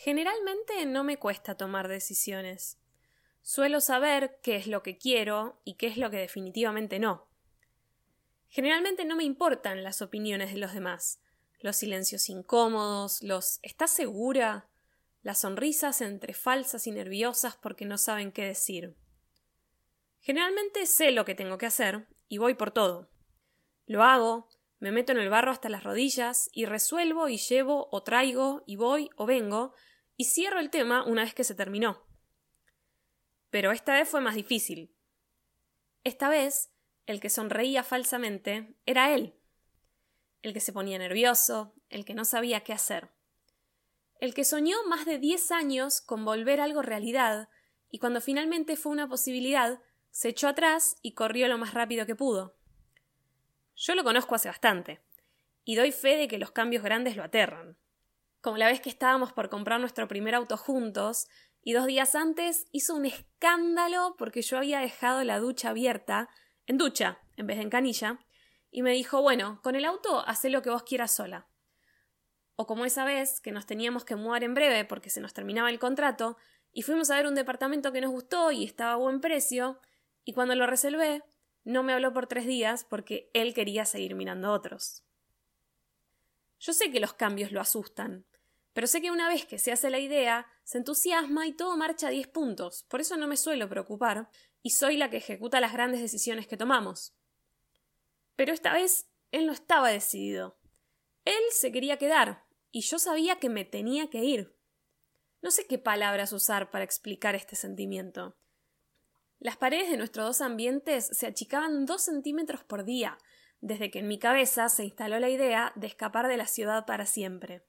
Generalmente no me cuesta tomar decisiones. Suelo saber qué es lo que quiero y qué es lo que definitivamente no. Generalmente no me importan las opiniones de los demás, los silencios incómodos, los ¿estás segura? las sonrisas entre falsas y nerviosas porque no saben qué decir. Generalmente sé lo que tengo que hacer y voy por todo. Lo hago, me meto en el barro hasta las rodillas y resuelvo y llevo o traigo y voy o vengo y cierro el tema una vez que se terminó. Pero esta vez fue más difícil. Esta vez, el que sonreía falsamente era él. El que se ponía nervioso, el que no sabía qué hacer. El que soñó más de diez años con volver algo realidad, y cuando finalmente fue una posibilidad, se echó atrás y corrió lo más rápido que pudo. Yo lo conozco hace bastante, y doy fe de que los cambios grandes lo aterran como la vez que estábamos por comprar nuestro primer auto juntos, y dos días antes hizo un escándalo porque yo había dejado la ducha abierta, en ducha, en vez de en canilla, y me dijo, bueno, con el auto haz lo que vos quieras sola. O como esa vez que nos teníamos que mudar en breve porque se nos terminaba el contrato, y fuimos a ver un departamento que nos gustó y estaba a buen precio, y cuando lo reservé, no me habló por tres días porque él quería seguir mirando otros. Yo sé que los cambios lo asustan, pero sé que una vez que se hace la idea, se entusiasma y todo marcha a 10 puntos, por eso no me suelo preocupar, y soy la que ejecuta las grandes decisiones que tomamos. Pero esta vez él no estaba decidido. Él se quería quedar, y yo sabía que me tenía que ir. No sé qué palabras usar para explicar este sentimiento. Las paredes de nuestros dos ambientes se achicaban dos centímetros por día, desde que en mi cabeza se instaló la idea de escapar de la ciudad para siempre.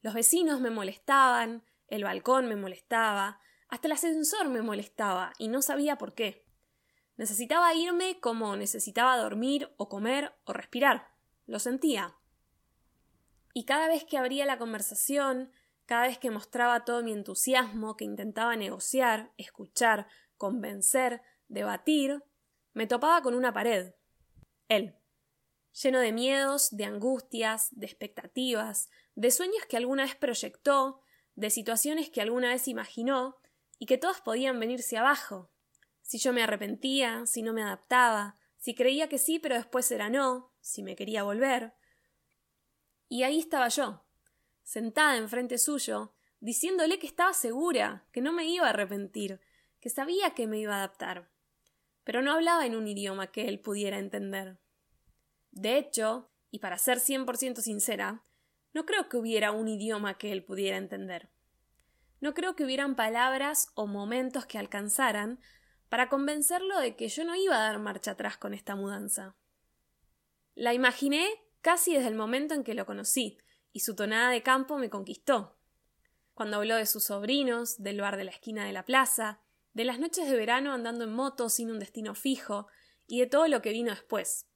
Los vecinos me molestaban, el balcón me molestaba, hasta el ascensor me molestaba, y no sabía por qué. Necesitaba irme como necesitaba dormir o comer o respirar. Lo sentía. Y cada vez que abría la conversación, cada vez que mostraba todo mi entusiasmo, que intentaba negociar, escuchar, convencer, debatir, me topaba con una pared. Él lleno de miedos, de angustias, de expectativas, de sueños que alguna vez proyectó, de situaciones que alguna vez imaginó, y que todas podían venirse abajo. Si yo me arrepentía, si no me adaptaba, si creía que sí, pero después era no, si me quería volver. Y ahí estaba yo, sentada enfrente suyo, diciéndole que estaba segura, que no me iba a arrepentir, que sabía que me iba a adaptar. Pero no hablaba en un idioma que él pudiera entender. De hecho, y para ser 100% sincera, no creo que hubiera un idioma que él pudiera entender. No creo que hubieran palabras o momentos que alcanzaran para convencerlo de que yo no iba a dar marcha atrás con esta mudanza. La imaginé casi desde el momento en que lo conocí, y su tonada de campo me conquistó. Cuando habló de sus sobrinos, del bar de la esquina de la plaza, de las noches de verano andando en moto sin un destino fijo, y de todo lo que vino después.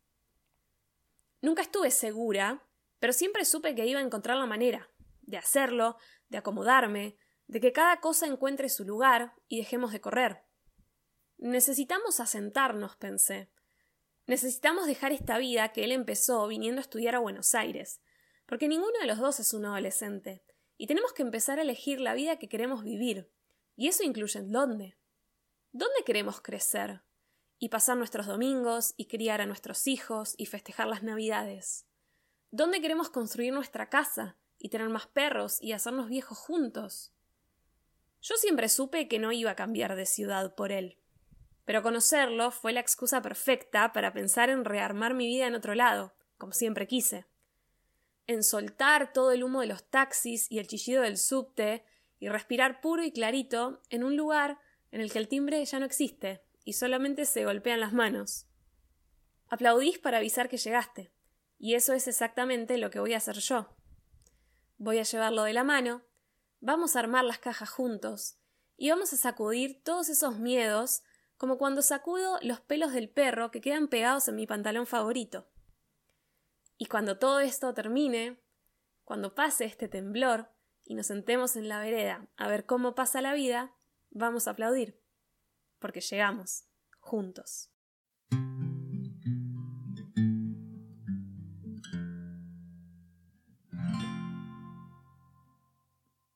Nunca estuve segura, pero siempre supe que iba a encontrar la manera de hacerlo, de acomodarme, de que cada cosa encuentre su lugar y dejemos de correr. Necesitamos asentarnos, pensé. Necesitamos dejar esta vida que él empezó viniendo a estudiar a Buenos Aires, porque ninguno de los dos es un adolescente, y tenemos que empezar a elegir la vida que queremos vivir. Y eso incluye en dónde. ¿Dónde queremos crecer? y pasar nuestros domingos y criar a nuestros hijos y festejar las Navidades? ¿Dónde queremos construir nuestra casa y tener más perros y hacernos viejos juntos? Yo siempre supe que no iba a cambiar de ciudad por él. Pero conocerlo fue la excusa perfecta para pensar en rearmar mi vida en otro lado, como siempre quise. En soltar todo el humo de los taxis y el chillido del subte y respirar puro y clarito en un lugar en el que el timbre ya no existe, y solamente se golpean las manos. Aplaudís para avisar que llegaste, y eso es exactamente lo que voy a hacer yo. Voy a llevarlo de la mano, vamos a armar las cajas juntos, y vamos a sacudir todos esos miedos como cuando sacudo los pelos del perro que quedan pegados en mi pantalón favorito. Y cuando todo esto termine, cuando pase este temblor y nos sentemos en la vereda a ver cómo pasa la vida, vamos a aplaudir porque llegamos juntos.